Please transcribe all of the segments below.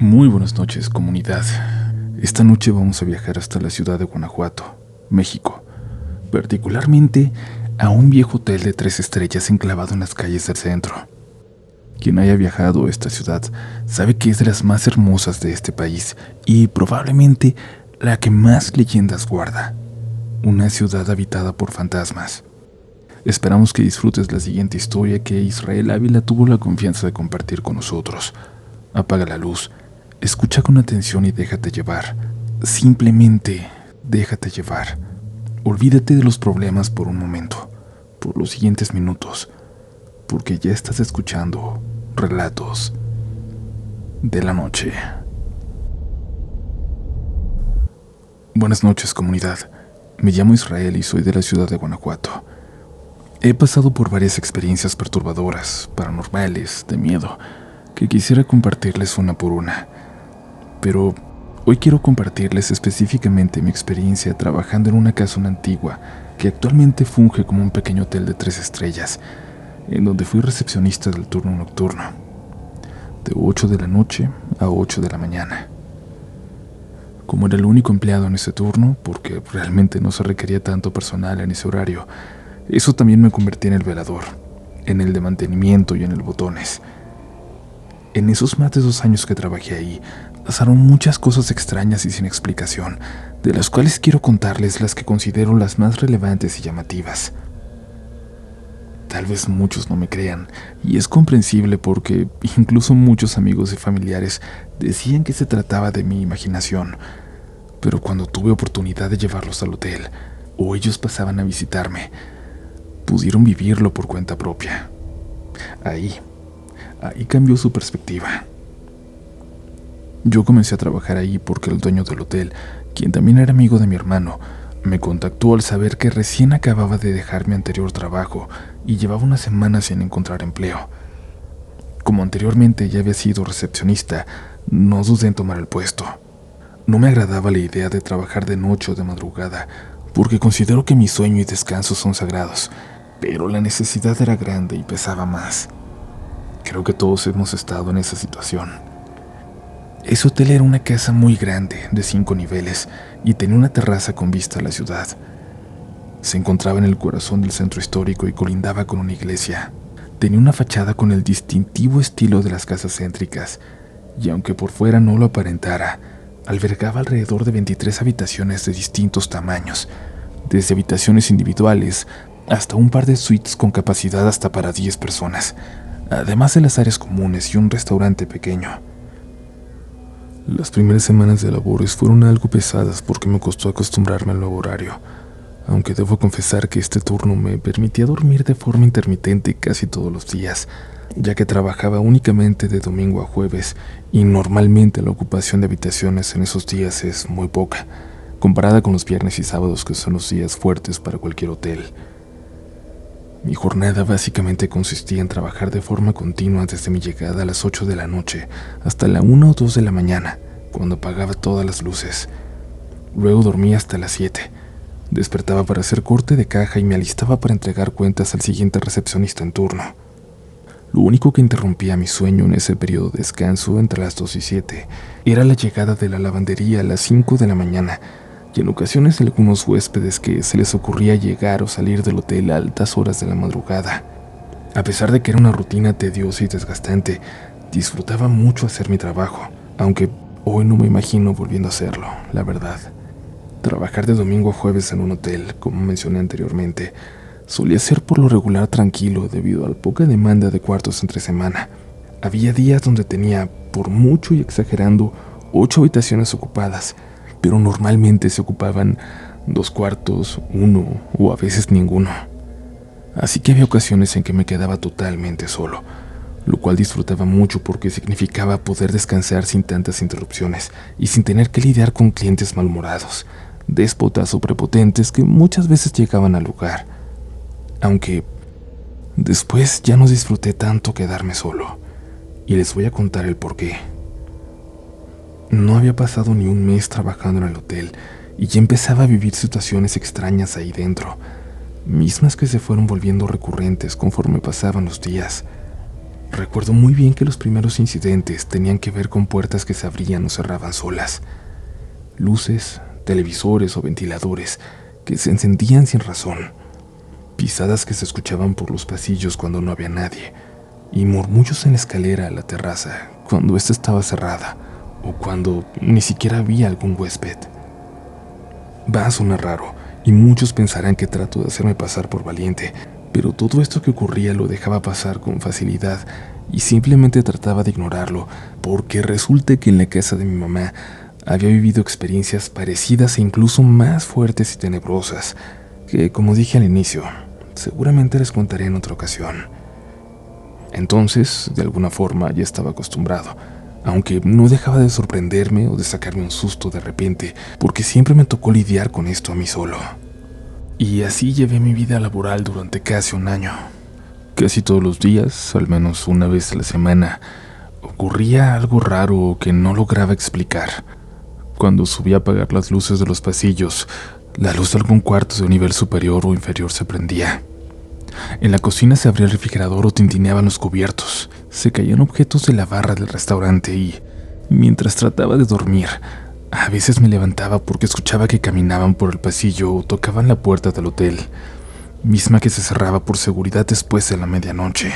Muy buenas noches, comunidad. Esta noche vamos a viajar hasta la ciudad de Guanajuato, México, particularmente a un viejo hotel de tres estrellas enclavado en las calles del centro. Quien haya viajado a esta ciudad sabe que es de las más hermosas de este país y probablemente la que más leyendas guarda. Una ciudad habitada por fantasmas. Esperamos que disfrutes la siguiente historia que Israel Ávila tuvo la confianza de compartir con nosotros. Apaga la luz, escucha con atención y déjate llevar. Simplemente déjate llevar. Olvídate de los problemas por un momento, por los siguientes minutos, porque ya estás escuchando relatos de la noche. Buenas noches comunidad, me llamo Israel y soy de la ciudad de Guanajuato. He pasado por varias experiencias perturbadoras, paranormales, de miedo, que quisiera compartirles una por una. Pero Hoy quiero compartirles específicamente mi experiencia trabajando en una casa antigua que actualmente funge como un pequeño hotel de tres estrellas, en donde fui recepcionista del turno nocturno, de 8 de la noche a 8 de la mañana. Como era el único empleado en ese turno, porque realmente no se requería tanto personal en ese horario, eso también me convertí en el velador, en el de mantenimiento y en el botones. En esos más de dos años que trabajé ahí, pasaron muchas cosas extrañas y sin explicación, de las cuales quiero contarles las que considero las más relevantes y llamativas. Tal vez muchos no me crean, y es comprensible porque incluso muchos amigos y familiares decían que se trataba de mi imaginación, pero cuando tuve oportunidad de llevarlos al hotel, o ellos pasaban a visitarme, pudieron vivirlo por cuenta propia. Ahí, ahí cambió su perspectiva. Yo comencé a trabajar ahí porque el dueño del hotel, quien también era amigo de mi hermano, me contactó al saber que recién acababa de dejar mi anterior trabajo y llevaba una semana sin encontrar empleo. Como anteriormente ya había sido recepcionista, no dudé en tomar el puesto. No me agradaba la idea de trabajar de noche o de madrugada, porque considero que mi sueño y descanso son sagrados, pero la necesidad era grande y pesaba más. Creo que todos hemos estado en esa situación. Ese hotel era una casa muy grande, de cinco niveles, y tenía una terraza con vista a la ciudad. Se encontraba en el corazón del centro histórico y colindaba con una iglesia. Tenía una fachada con el distintivo estilo de las casas céntricas, y aunque por fuera no lo aparentara, albergaba alrededor de 23 habitaciones de distintos tamaños, desde habitaciones individuales hasta un par de suites con capacidad hasta para 10 personas, además de las áreas comunes y un restaurante pequeño. Las primeras semanas de labores fueron algo pesadas porque me costó acostumbrarme al nuevo horario, aunque debo confesar que este turno me permitía dormir de forma intermitente casi todos los días, ya que trabajaba únicamente de domingo a jueves y normalmente la ocupación de habitaciones en esos días es muy poca, comparada con los viernes y sábados que son los días fuertes para cualquier hotel. Mi jornada básicamente consistía en trabajar de forma continua desde mi llegada a las 8 de la noche hasta la 1 o 2 de la mañana, cuando apagaba todas las luces. Luego dormía hasta las 7. Despertaba para hacer corte de caja y me alistaba para entregar cuentas al siguiente recepcionista en turno. Lo único que interrumpía mi sueño en ese periodo de descanso entre las 2 y 7 era la llegada de la lavandería a las 5 de la mañana y en ocasiones algunos huéspedes que se les ocurría llegar o salir del hotel a altas horas de la madrugada. A pesar de que era una rutina tediosa y desgastante, disfrutaba mucho hacer mi trabajo, aunque hoy no me imagino volviendo a hacerlo, la verdad. Trabajar de domingo a jueves en un hotel, como mencioné anteriormente, solía ser por lo regular tranquilo debido a la poca demanda de cuartos entre semana. Había días donde tenía, por mucho y exagerando, ocho habitaciones ocupadas, pero normalmente se ocupaban dos cuartos, uno o a veces ninguno. Así que había ocasiones en que me quedaba totalmente solo, lo cual disfrutaba mucho porque significaba poder descansar sin tantas interrupciones y sin tener que lidiar con clientes malhumorados, déspotas o prepotentes que muchas veces llegaban al lugar. Aunque después ya no disfruté tanto quedarme solo, y les voy a contar el porqué. No había pasado ni un mes trabajando en el hotel y ya empezaba a vivir situaciones extrañas ahí dentro, mismas que se fueron volviendo recurrentes conforme pasaban los días. Recuerdo muy bien que los primeros incidentes tenían que ver con puertas que se abrían o cerraban solas, luces, televisores o ventiladores que se encendían sin razón, pisadas que se escuchaban por los pasillos cuando no había nadie, y murmullos en la escalera a la terraza cuando ésta estaba cerrada o cuando ni siquiera había algún huésped. Va a sonar raro y muchos pensarán que trato de hacerme pasar por valiente, pero todo esto que ocurría lo dejaba pasar con facilidad y simplemente trataba de ignorarlo, porque resulta que en la casa de mi mamá había vivido experiencias parecidas e incluso más fuertes y tenebrosas, que como dije al inicio, seguramente les contaré en otra ocasión. Entonces, de alguna forma, ya estaba acostumbrado, aunque no dejaba de sorprenderme o de sacarme un susto de repente, porque siempre me tocó lidiar con esto a mí solo. Y así llevé mi vida laboral durante casi un año. Casi todos los días, al menos una vez a la semana, ocurría algo raro que no lograba explicar. Cuando subía a apagar las luces de los pasillos, la luz de algún cuarto de un nivel superior o inferior se prendía. En la cocina se abría el refrigerador o tintineaban los cubiertos, se caían objetos de la barra del restaurante y, mientras trataba de dormir, a veces me levantaba porque escuchaba que caminaban por el pasillo o tocaban la puerta del hotel, misma que se cerraba por seguridad después de la medianoche.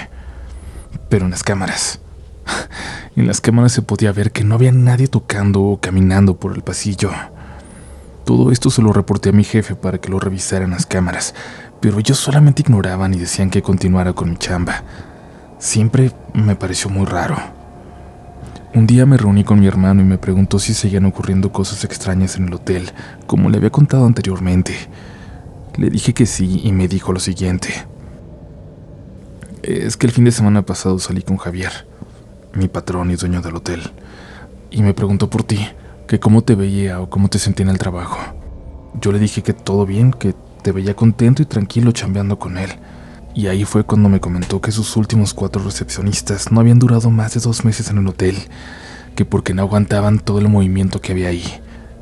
Pero en las cámaras, en las cámaras se podía ver que no había nadie tocando o caminando por el pasillo. Todo esto se lo reporté a mi jefe para que lo revisara en las cámaras, pero ellos solamente ignoraban y decían que continuara con mi chamba. Siempre me pareció muy raro. Un día me reuní con mi hermano y me preguntó si seguían ocurriendo cosas extrañas en el hotel, como le había contado anteriormente. Le dije que sí y me dijo lo siguiente. Es que el fin de semana pasado salí con Javier, mi patrón y dueño del hotel, y me preguntó por ti, que cómo te veía o cómo te sentía en el trabajo. Yo le dije que todo bien, que te veía contento y tranquilo chambeando con él. Y ahí fue cuando me comentó que sus últimos cuatro recepcionistas no habían durado más de dos meses en el hotel, que porque no aguantaban todo el movimiento que había ahí,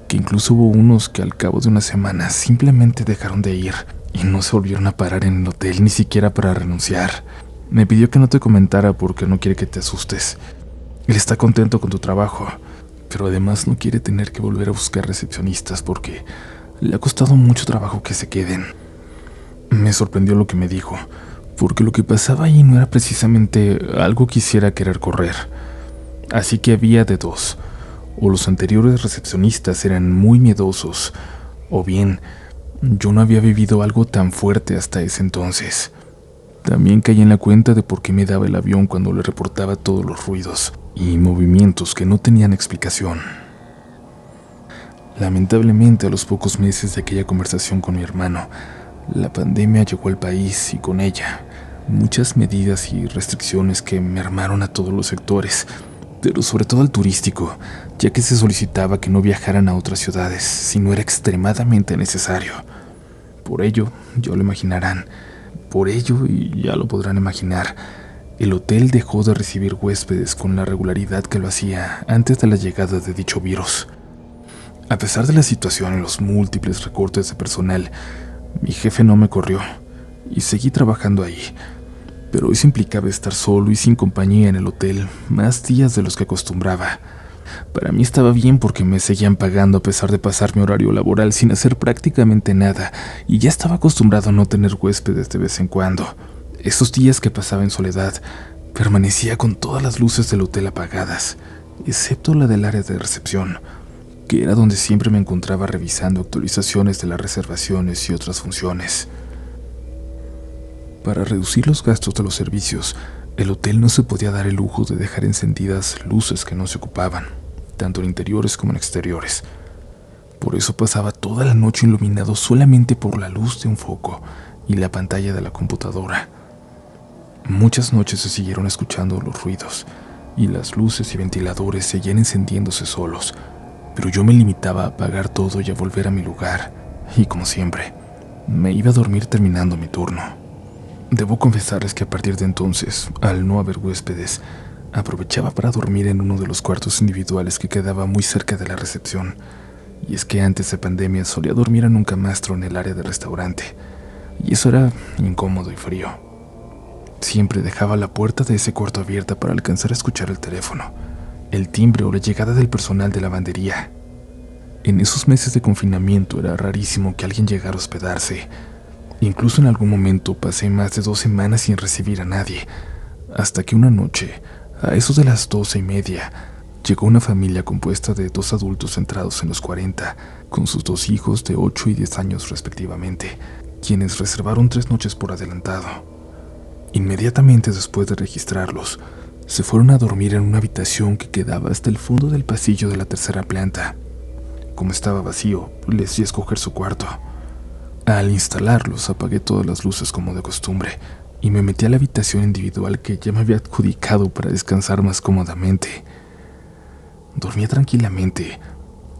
que incluso hubo unos que al cabo de una semana simplemente dejaron de ir y no se volvieron a parar en el hotel ni siquiera para renunciar. Me pidió que no te comentara porque no quiere que te asustes. Él está contento con tu trabajo, pero además no quiere tener que volver a buscar recepcionistas porque le ha costado mucho trabajo que se queden. Me sorprendió lo que me dijo, porque lo que pasaba ahí no era precisamente algo que quisiera querer correr. Así que había de dos. O los anteriores recepcionistas eran muy miedosos, o bien yo no había vivido algo tan fuerte hasta ese entonces. También caí en la cuenta de por qué me daba el avión cuando le reportaba todos los ruidos y movimientos que no tenían explicación. Lamentablemente, a los pocos meses de aquella conversación con mi hermano, la pandemia llegó al país y con ella muchas medidas y restricciones que mermaron a todos los sectores, pero sobre todo al turístico, ya que se solicitaba que no viajaran a otras ciudades si no era extremadamente necesario. Por ello, ya lo imaginarán, por ello, y ya lo podrán imaginar, el hotel dejó de recibir huéspedes con la regularidad que lo hacía antes de la llegada de dicho virus. A pesar de la situación y los múltiples recortes de personal, mi jefe no me corrió y seguí trabajando ahí, pero eso implicaba estar solo y sin compañía en el hotel más días de los que acostumbraba. Para mí estaba bien porque me seguían pagando a pesar de pasar mi horario laboral sin hacer prácticamente nada y ya estaba acostumbrado a no tener huéspedes de vez en cuando. Esos días que pasaba en soledad, permanecía con todas las luces del hotel apagadas, excepto la del área de recepción que era donde siempre me encontraba revisando actualizaciones de las reservaciones y otras funciones. Para reducir los gastos de los servicios, el hotel no se podía dar el lujo de dejar encendidas luces que no se ocupaban, tanto en interiores como en exteriores. Por eso pasaba toda la noche iluminado solamente por la luz de un foco y la pantalla de la computadora. Muchas noches se siguieron escuchando los ruidos y las luces y ventiladores seguían encendiéndose solos, pero yo me limitaba a apagar todo y a volver a mi lugar, y como siempre, me iba a dormir terminando mi turno. Debo confesarles que a partir de entonces, al no haber huéspedes, aprovechaba para dormir en uno de los cuartos individuales que quedaba muy cerca de la recepción. Y es que antes de pandemia solía dormir en un camastro en el área del restaurante, y eso era incómodo y frío. Siempre dejaba la puerta de ese cuarto abierta para alcanzar a escuchar el teléfono, el timbre o la llegada del personal de lavandería. En esos meses de confinamiento era rarísimo que alguien llegara a hospedarse. Incluso en algún momento pasé más de dos semanas sin recibir a nadie, hasta que una noche, a eso de las doce y media, llegó una familia compuesta de dos adultos centrados en los 40, con sus dos hijos de 8 y 10 años respectivamente, quienes reservaron tres noches por adelantado. Inmediatamente después de registrarlos, se fueron a dormir en una habitación que quedaba hasta el fondo del pasillo de la tercera planta. Como estaba vacío, les di escoger su cuarto. Al instalarlos, apagué todas las luces como de costumbre y me metí a la habitación individual que ya me había adjudicado para descansar más cómodamente. Dormía tranquilamente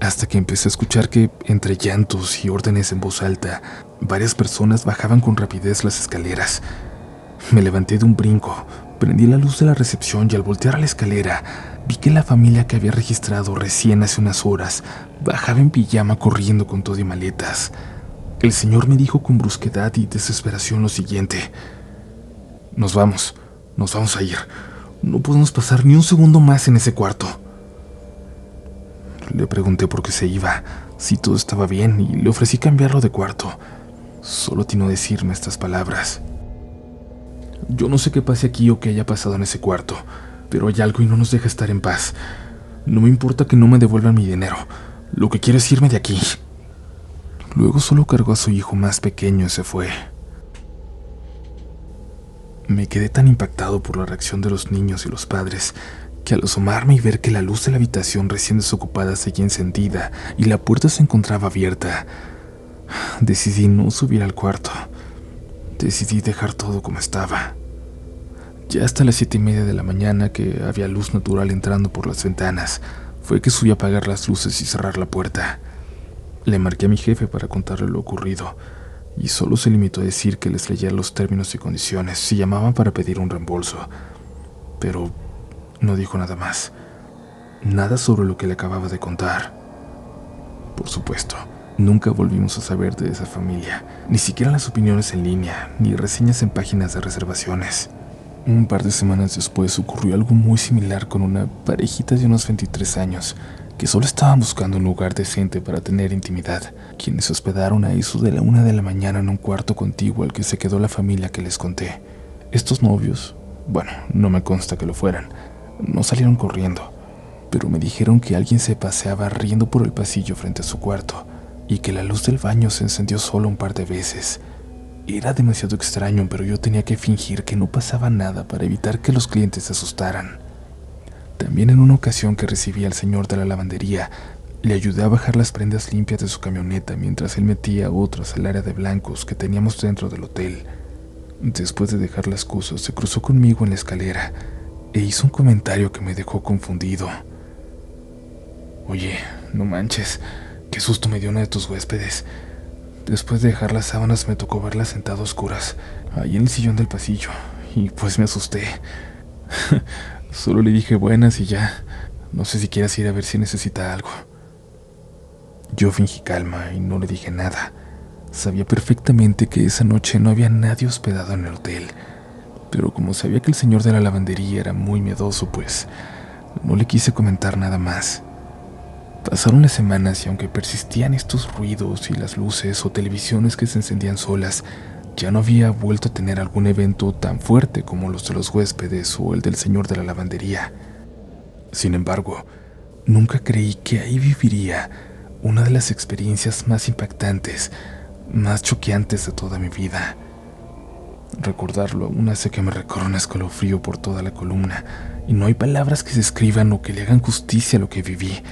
hasta que empecé a escuchar que, entre llantos y órdenes en voz alta, varias personas bajaban con rapidez las escaleras. Me levanté de un brinco, prendí la luz de la recepción y al voltear a la escalera vi que la familia que había registrado recién hace unas horas bajaba en pijama corriendo con todo y maletas. El señor me dijo con brusquedad y desesperación lo siguiente. Nos vamos, nos vamos a ir. No podemos pasar ni un segundo más en ese cuarto. Le pregunté por qué se iba, si todo estaba bien, y le ofrecí cambiarlo de cuarto. Solo tiene decirme estas palabras. Yo no sé qué pase aquí o qué haya pasado en ese cuarto, pero hay algo y no nos deja estar en paz. No me importa que no me devuelvan mi dinero. Lo que quiero es irme de aquí. Luego solo cargó a su hijo más pequeño y se fue. Me quedé tan impactado por la reacción de los niños y los padres que al asomarme y ver que la luz de la habitación recién desocupada seguía encendida y la puerta se encontraba abierta, decidí no subir al cuarto. Decidí dejar todo como estaba. Ya hasta las siete y media de la mañana, que había luz natural entrando por las ventanas, fue que subí a apagar las luces y cerrar la puerta. Le marqué a mi jefe para contarle lo ocurrido, y solo se limitó a decir que les leía los términos y condiciones si llamaban para pedir un reembolso. Pero no dijo nada más. Nada sobre lo que le acababa de contar. Por supuesto, nunca volvimos a saber de esa familia, ni siquiera las opiniones en línea, ni reseñas en páginas de reservaciones. Un par de semanas después ocurrió algo muy similar con una parejita de unos 23 años que solo estaban buscando un lugar decente para tener intimidad, quienes se hospedaron a eso de la una de la mañana en un cuarto contiguo al que se quedó la familia que les conté. Estos novios, bueno, no me consta que lo fueran, no salieron corriendo, pero me dijeron que alguien se paseaba riendo por el pasillo frente a su cuarto y que la luz del baño se encendió solo un par de veces. Era demasiado extraño, pero yo tenía que fingir que no pasaba nada para evitar que los clientes se asustaran. También en una ocasión que recibí al señor de la lavandería, le ayudé a bajar las prendas limpias de su camioneta mientras él metía otras al área de blancos que teníamos dentro del hotel. Después de dejar las cosas, se cruzó conmigo en la escalera e hizo un comentario que me dejó confundido. Oye, no manches, qué susto me dio una de tus huéspedes. Después de dejar las sábanas me tocó verla sentada a oscuras, ahí en el sillón del pasillo, y pues me asusté. Solo le dije buenas y ya. No sé si quieras ir a ver si necesita algo. Yo fingí calma y no le dije nada. Sabía perfectamente que esa noche no había nadie hospedado en el hotel pero como sabía que el señor de la lavandería era muy miedoso, pues no le quise comentar nada más. Pasaron las semanas y aunque persistían estos ruidos y las luces o televisiones que se encendían solas, ya no había vuelto a tener algún evento tan fuerte como los de los huéspedes o el del señor de la lavandería. Sin embargo, nunca creí que ahí viviría una de las experiencias más impactantes, más choqueantes de toda mi vida. Recordarlo aún hace que me recorra un escalofrío por toda la columna, y no hay palabras que se escriban o que le hagan justicia a lo que viví,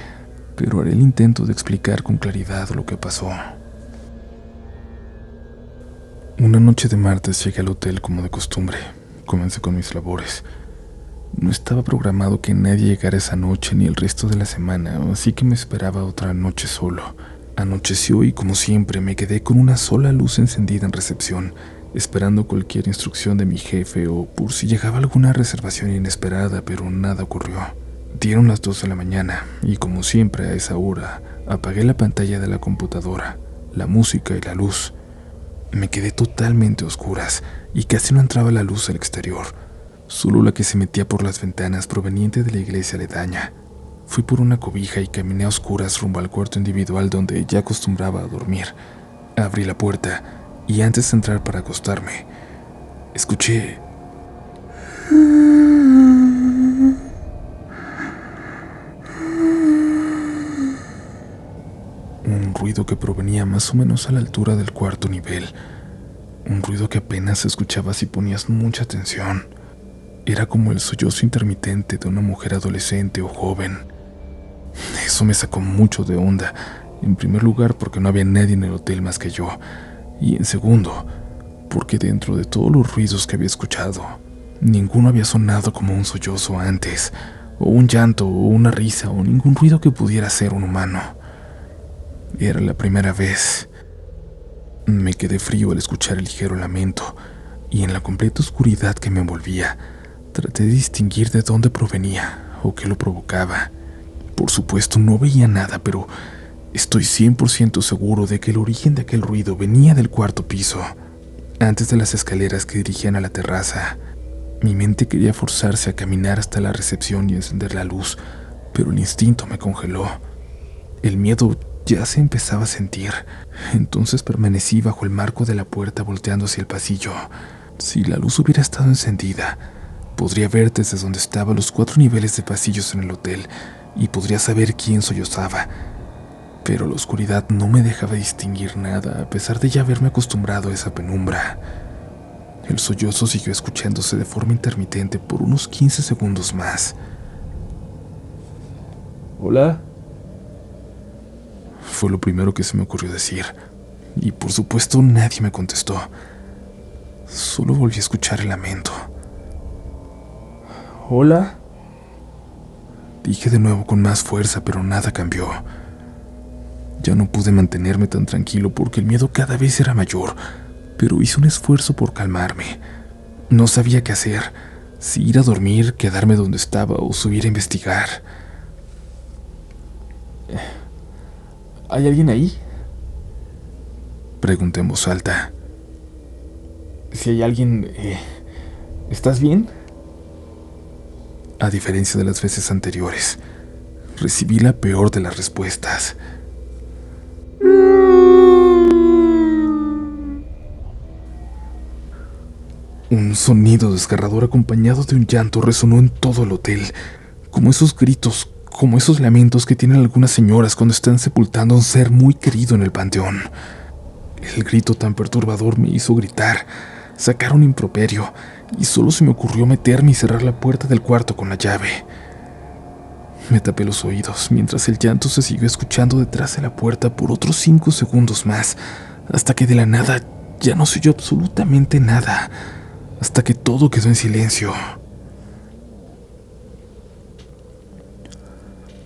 pero haré el intento de explicar con claridad lo que pasó. Una noche de martes llegué al hotel como de costumbre. Comencé con mis labores. No estaba programado que nadie llegara esa noche ni el resto de la semana, así que me esperaba otra noche solo. Anocheció y como siempre me quedé con una sola luz encendida en recepción esperando cualquier instrucción de mi jefe o por si llegaba alguna reservación inesperada, pero nada ocurrió. Dieron las 2 de la mañana y como siempre a esa hora apagué la pantalla de la computadora, la música y la luz. Me quedé totalmente a oscuras y casi no entraba la luz al exterior, solo la que se metía por las ventanas proveniente de la iglesia aledaña. Fui por una cobija y caminé a oscuras rumbo al cuarto individual donde ya acostumbraba a dormir. Abrí la puerta y antes de entrar para acostarme, escuché... Un ruido que provenía más o menos a la altura del cuarto nivel. Un ruido que apenas se escuchaba si ponías mucha atención. Era como el sollozo intermitente de una mujer adolescente o joven. Eso me sacó mucho de onda. En primer lugar, porque no había nadie en el hotel más que yo. Y en segundo, porque dentro de todos los ruidos que había escuchado, ninguno había sonado como un sollozo antes, o un llanto, o una risa, o ningún ruido que pudiera ser un humano. Era la primera vez. Me quedé frío al escuchar el ligero lamento, y en la completa oscuridad que me envolvía, traté de distinguir de dónde provenía o qué lo provocaba. Por supuesto no veía nada, pero estoy 100% seguro de que el origen de aquel ruido venía del cuarto piso, antes de las escaleras que dirigían a la terraza. Mi mente quería forzarse a caminar hasta la recepción y encender la luz, pero el instinto me congeló. El miedo ya se empezaba a sentir, entonces permanecí bajo el marco de la puerta volteando hacia el pasillo. Si la luz hubiera estado encendida, podría ver desde donde estaban los cuatro niveles de pasillos en el hotel y podría saber quién sollozaba. Pero la oscuridad no me dejaba distinguir nada, a pesar de ya haberme acostumbrado a esa penumbra. El sollozo siguió escuchándose de forma intermitente por unos 15 segundos más. Hola. Fue lo primero que se me ocurrió decir, y por supuesto nadie me contestó. Solo volví a escuchar el lamento. Hola. Dije de nuevo con más fuerza, pero nada cambió. Ya no pude mantenerme tan tranquilo porque el miedo cada vez era mayor, pero hice un esfuerzo por calmarme. No sabía qué hacer, si ir a dormir, quedarme donde estaba o subir a investigar. ¿Hay alguien ahí? Pregunté en voz alta. Si hay alguien... Eh, ¿Estás bien? A diferencia de las veces anteriores, recibí la peor de las respuestas. Un sonido desgarrador acompañado de un llanto resonó en todo el hotel, como esos gritos, como esos lamentos que tienen algunas señoras cuando están sepultando a un ser muy querido en el panteón. El grito tan perturbador me hizo gritar, sacar un improperio, y solo se me ocurrió meterme y cerrar la puerta del cuarto con la llave. Me tapé los oídos mientras el llanto se siguió escuchando detrás de la puerta por otros cinco segundos más, hasta que de la nada ya no se oyó absolutamente nada, hasta que todo quedó en silencio.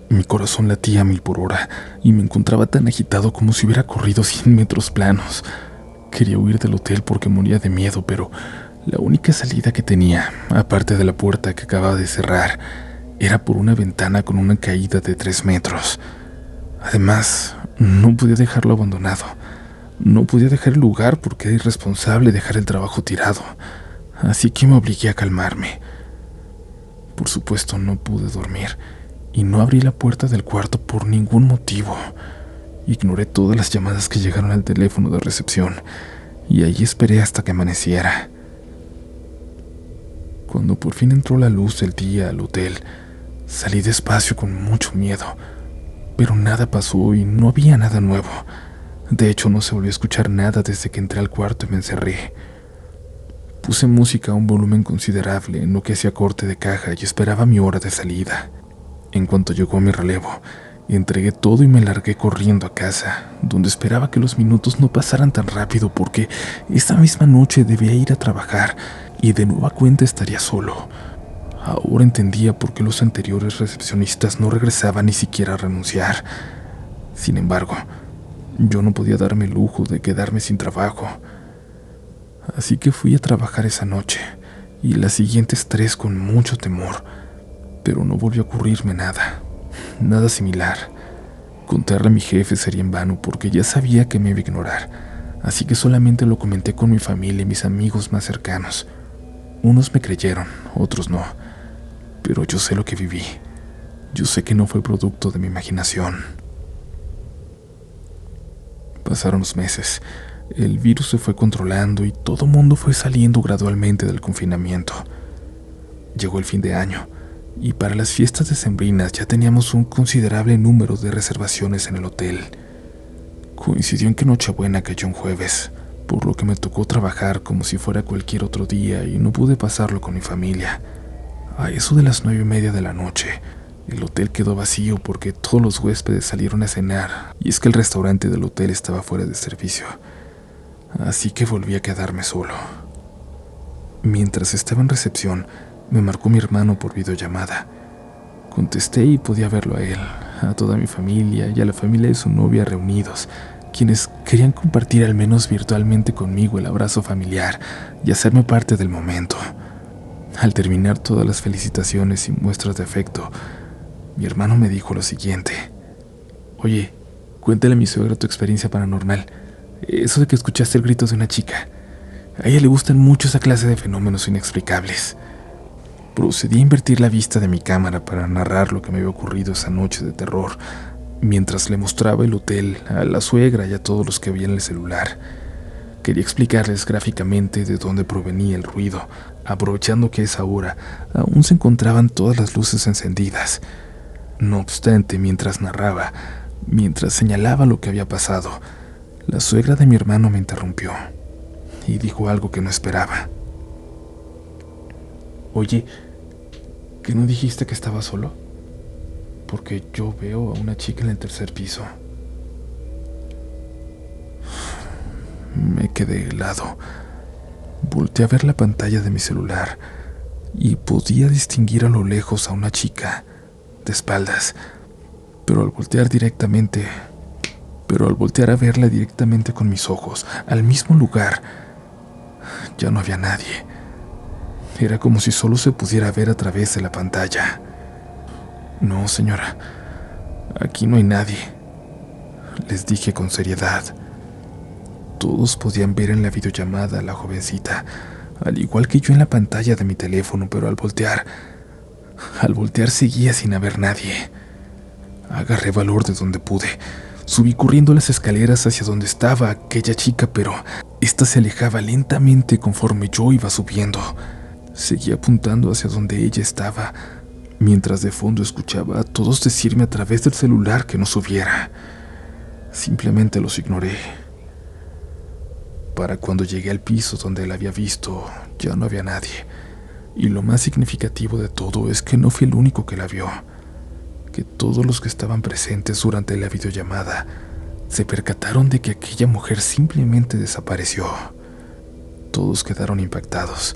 Mi corazón latía a mil por hora y me encontraba tan agitado como si hubiera corrido cien metros planos. Quería huir del hotel porque moría de miedo, pero la única salida que tenía, aparte de la puerta que acababa de cerrar, era por una ventana con una caída de tres metros. Además, no podía dejarlo abandonado. No podía dejar el lugar porque era irresponsable dejar el trabajo tirado. Así que me obligué a calmarme. Por supuesto, no pude dormir y no abrí la puerta del cuarto por ningún motivo. Ignoré todas las llamadas que llegaron al teléfono de recepción y allí esperé hasta que amaneciera. Cuando por fin entró la luz del día al hotel, salí despacio con mucho miedo, pero nada pasó y no había nada nuevo. De hecho, no se volvió a escuchar nada desde que entré al cuarto y me encerré. Puse música a un volumen considerable en lo que hacía corte de caja y esperaba mi hora de salida. En cuanto llegó mi relevo, entregué todo y me largué corriendo a casa, donde esperaba que los minutos no pasaran tan rápido porque esa misma noche debía ir a trabajar y de nueva cuenta estaría solo. Ahora entendía por qué los anteriores recepcionistas no regresaban ni siquiera a renunciar. Sin embargo, yo no podía darme el lujo de quedarme sin trabajo. Así que fui a trabajar esa noche y las siguientes tres con mucho temor, pero no volvió a ocurrirme nada, nada similar. Contarle a mi jefe sería en vano porque ya sabía que me iba a ignorar así que solamente lo comenté con mi familia y mis amigos más cercanos. Unos me creyeron, otros no, pero yo sé lo que viví. Yo sé que no fue producto de mi imaginación. Pasaron los meses, el virus se fue controlando y todo mundo fue saliendo gradualmente del confinamiento. Llegó el fin de año y para las fiestas decembrinas ya teníamos un considerable número de reservaciones en el hotel. Coincidió en que Nochebuena cayó un jueves, por lo que me tocó trabajar como si fuera cualquier otro día y no pude pasarlo con mi familia. A eso de las nueve y media de la noche, el hotel quedó vacío porque todos los huéspedes salieron a cenar y es que el restaurante del hotel estaba fuera de servicio. Así que volví a quedarme solo. Mientras estaba en recepción, me marcó mi hermano por videollamada. Contesté y podía verlo a él, a toda mi familia y a la familia de su novia reunidos, quienes querían compartir al menos virtualmente conmigo el abrazo familiar y hacerme parte del momento. Al terminar todas las felicitaciones y muestras de afecto, mi hermano me dijo lo siguiente. Oye, cuéntale a mi suegra tu experiencia paranormal. Eso de que escuchaste el grito de una chica. A ella le gustan mucho esa clase de fenómenos inexplicables. Procedí a invertir la vista de mi cámara para narrar lo que me había ocurrido esa noche de terror, mientras le mostraba el hotel a la suegra y a todos los que veían el celular. Quería explicarles gráficamente de dónde provenía el ruido, aprovechando que a esa hora aún se encontraban todas las luces encendidas. No obstante, mientras narraba, mientras señalaba lo que había pasado, la suegra de mi hermano me interrumpió y dijo algo que no esperaba. Oye, ¿Que no dijiste que estaba solo? Porque yo veo a una chica en el tercer piso. Me quedé helado. Volté a ver la pantalla de mi celular y podía distinguir a lo lejos a una chica, de espaldas. Pero al voltear directamente, pero al voltear a verla directamente con mis ojos, al mismo lugar, ya no había nadie. Era como si solo se pudiera ver a través de la pantalla. No, señora, aquí no hay nadie, les dije con seriedad. Todos podían ver en la videollamada a la jovencita, al igual que yo en la pantalla de mi teléfono, pero al voltear, al voltear seguía sin haber nadie. Agarré valor de donde pude. Subí corriendo las escaleras hacia donde estaba aquella chica, pero ésta se alejaba lentamente conforme yo iba subiendo. Seguía apuntando hacia donde ella estaba, mientras de fondo escuchaba a todos decirme a través del celular que no subiera. Simplemente los ignoré. Para cuando llegué al piso donde la había visto, ya no había nadie. Y lo más significativo de todo es que no fui el único que la vio, que todos los que estaban presentes durante la videollamada se percataron de que aquella mujer simplemente desapareció. Todos quedaron impactados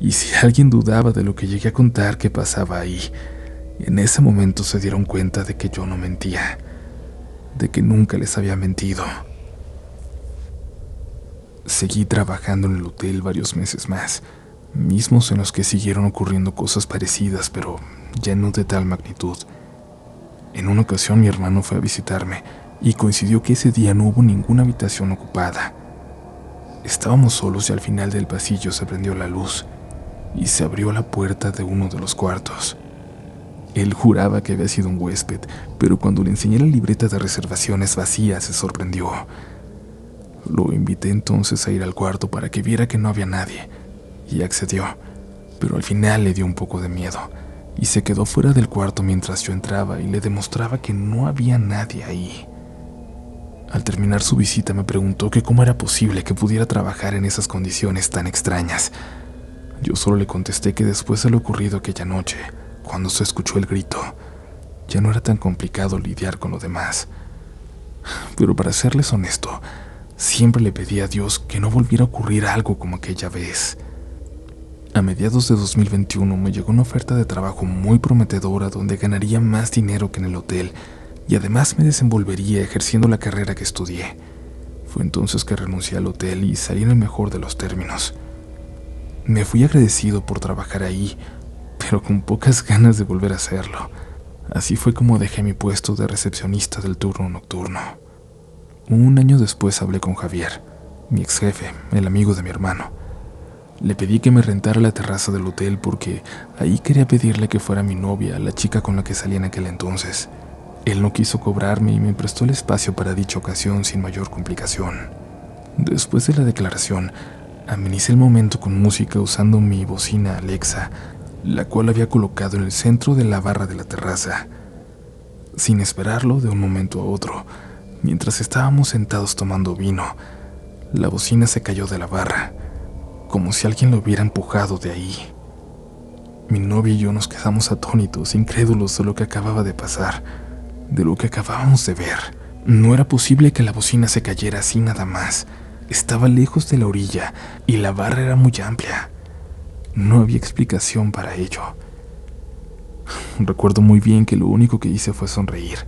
y si alguien dudaba de lo que llegué a contar que pasaba ahí, en ese momento se dieron cuenta de que yo no mentía, de que nunca les había mentido. Seguí trabajando en el hotel varios meses más, mismos en los que siguieron ocurriendo cosas parecidas, pero ya no de tal magnitud. En una ocasión mi hermano fue a visitarme y coincidió que ese día no hubo ninguna habitación ocupada. Estábamos solos y al final del pasillo se prendió la luz y se abrió la puerta de uno de los cuartos. Él juraba que había sido un huésped, pero cuando le enseñé la libreta de reservaciones vacía se sorprendió. Lo invité entonces a ir al cuarto para que viera que no había nadie, y accedió, pero al final le dio un poco de miedo, y se quedó fuera del cuarto mientras yo entraba y le demostraba que no había nadie ahí. Al terminar su visita me preguntó que cómo era posible que pudiera trabajar en esas condiciones tan extrañas, yo solo le contesté que después de lo ocurrido aquella noche, cuando se escuchó el grito, ya no era tan complicado lidiar con lo demás. Pero para serles honesto, siempre le pedí a Dios que no volviera a ocurrir algo como aquella vez. A mediados de 2021 me llegó una oferta de trabajo muy prometedora donde ganaría más dinero que en el hotel y además me desenvolvería ejerciendo la carrera que estudié. Fue entonces que renuncié al hotel y salí en el mejor de los términos. Me fui agradecido por trabajar ahí, pero con pocas ganas de volver a hacerlo. Así fue como dejé mi puesto de recepcionista del turno nocturno. Un año después hablé con Javier, mi ex jefe, el amigo de mi hermano. Le pedí que me rentara la terraza del hotel porque ahí quería pedirle que fuera mi novia, la chica con la que salía en aquel entonces. Él no quiso cobrarme y me prestó el espacio para dicha ocasión sin mayor complicación. Después de la declaración, amenicé el momento con música usando mi bocina Alexa, la cual había colocado en el centro de la barra de la terraza. Sin esperarlo de un momento a otro, mientras estábamos sentados tomando vino, la bocina se cayó de la barra, como si alguien lo hubiera empujado de ahí. Mi novia y yo nos quedamos atónitos, incrédulos de lo que acababa de pasar, de lo que acabábamos de ver. No era posible que la bocina se cayera así nada más. Estaba lejos de la orilla y la barra era muy amplia. No había explicación para ello. Recuerdo muy bien que lo único que hice fue sonreír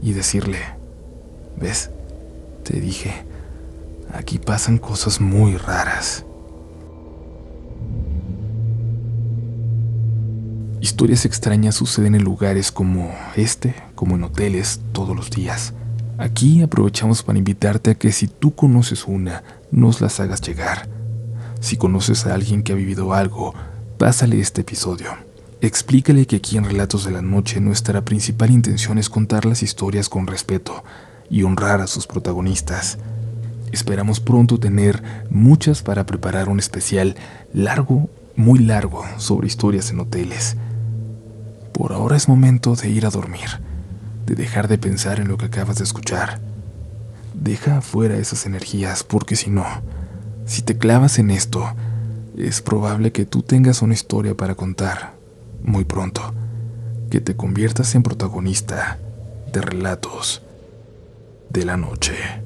y decirle, ¿ves? Te dije, Aquí pasan cosas muy raras. Historias extrañas suceden en lugares como este, como en hoteles, todos los días. Aquí aprovechamos para invitarte a que si tú conoces una, nos las hagas llegar. Si conoces a alguien que ha vivido algo, pásale este episodio. Explícale que aquí en Relatos de la Noche nuestra principal intención es contar las historias con respeto y honrar a sus protagonistas. Esperamos pronto tener muchas para preparar un especial largo, muy largo, sobre historias en hoteles. Por ahora es momento de ir a dormir, de dejar de pensar en lo que acabas de escuchar. Deja afuera esas energías porque si no, si te clavas en esto, es probable que tú tengas una historia para contar muy pronto, que te conviertas en protagonista de relatos de la noche.